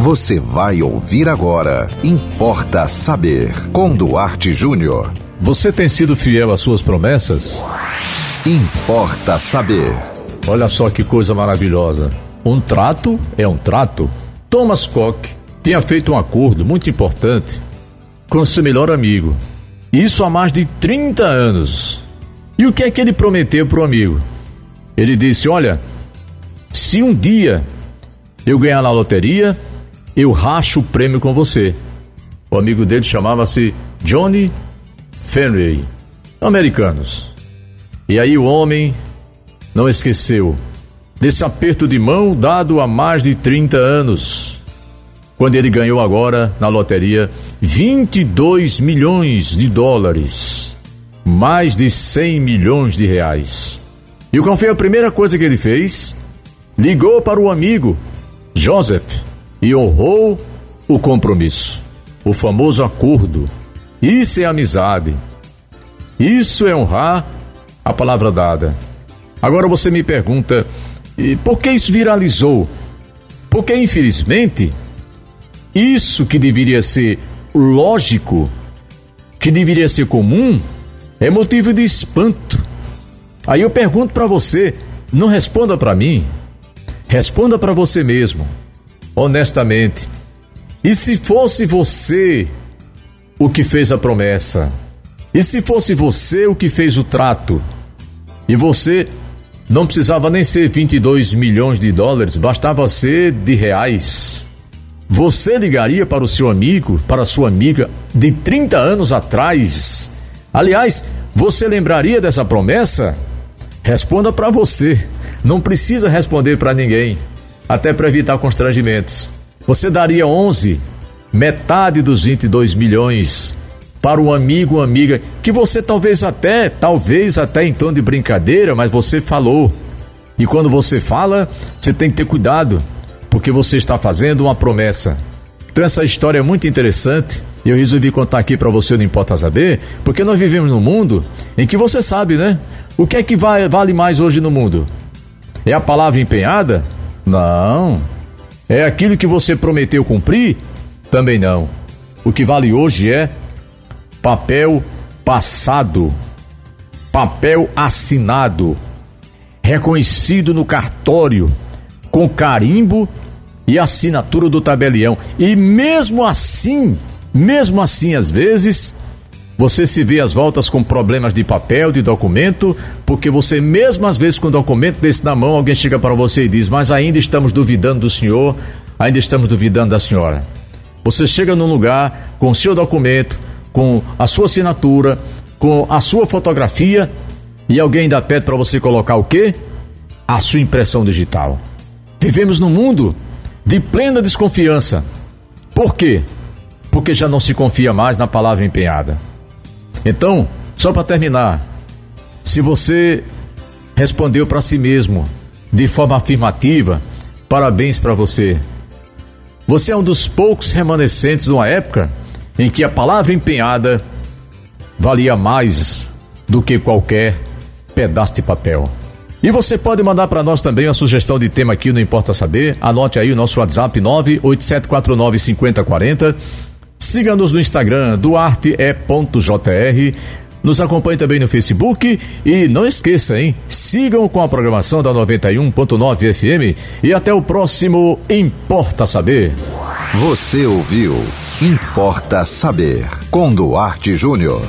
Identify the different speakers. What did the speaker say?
Speaker 1: Você vai ouvir agora. Importa saber. Com Duarte Júnior.
Speaker 2: Você tem sido fiel às suas promessas?
Speaker 1: Importa saber.
Speaker 2: Olha só que coisa maravilhosa. Um trato é um trato. Thomas Koch tinha feito um acordo muito importante com seu melhor amigo. Isso há mais de 30 anos. E o que é que ele prometeu para o amigo? Ele disse: Olha, se um dia eu ganhar na loteria, eu racho o prêmio com você. O amigo dele chamava-se Johnny Fenway, americanos. E aí o homem não esqueceu desse aperto de mão dado há mais de 30 anos, quando ele ganhou agora na loteria 22 milhões de dólares, mais de 100 milhões de reais. E qual foi a primeira coisa que ele fez? Ligou para o amigo Joseph e honrou o compromisso, o famoso acordo. Isso é amizade. Isso é honrar a palavra dada. Agora você me pergunta, por que isso viralizou? Porque, infelizmente, isso que deveria ser lógico, que deveria ser comum, é motivo de espanto. Aí eu pergunto para você, não responda para mim, responda para você mesmo honestamente. E se fosse você o que fez a promessa? E se fosse você o que fez o trato? E você não precisava nem ser 22 milhões de dólares, bastava ser de reais. Você ligaria para o seu amigo, para a sua amiga de 30 anos atrás? Aliás, você lembraria dessa promessa? Responda para você. Não precisa responder para ninguém até para evitar constrangimentos. Você daria 11, metade dos 22 milhões para um amigo ou amiga que você talvez até, talvez até em tom de brincadeira, mas você falou. E quando você fala, você tem que ter cuidado, porque você está fazendo uma promessa. Então essa história é muito interessante e eu resolvi contar aqui para você, não importa saber, porque nós vivemos num mundo em que você sabe, né? O que é que vai, vale mais hoje no mundo? É a palavra empenhada? Não. É aquilo que você prometeu cumprir? Também não. O que vale hoje é papel passado, papel assinado, reconhecido no cartório, com carimbo e assinatura do tabelião. E mesmo assim, mesmo assim, às vezes, você se vê às voltas com problemas de papel, de documento, porque você mesmo às vezes com um documento desse na mão, alguém chega para você e diz: "Mas ainda estamos duvidando do senhor, ainda estamos duvidando da senhora". Você chega num lugar com o seu documento, com a sua assinatura, com a sua fotografia e alguém ainda pede para você colocar o quê? A sua impressão digital. Vivemos num mundo de plena desconfiança. Por quê? Porque já não se confia mais na palavra empenhada. Então, só para terminar, se você respondeu para si mesmo de forma afirmativa, parabéns para você. Você é um dos poucos remanescentes de uma época em que a palavra empenhada valia mais do que qualquer pedaço de papel. E você pode mandar para nós também a sugestão de tema aqui, não importa saber. Anote aí o nosso WhatsApp 987495040 Siga-nos no Instagram, duarte.jr. Nos acompanhe também no Facebook e não esqueça, hein? Sigam com a programação da 91.9 FM e até o próximo Importa Saber.
Speaker 1: Você ouviu Importa Saber com Duarte Júnior.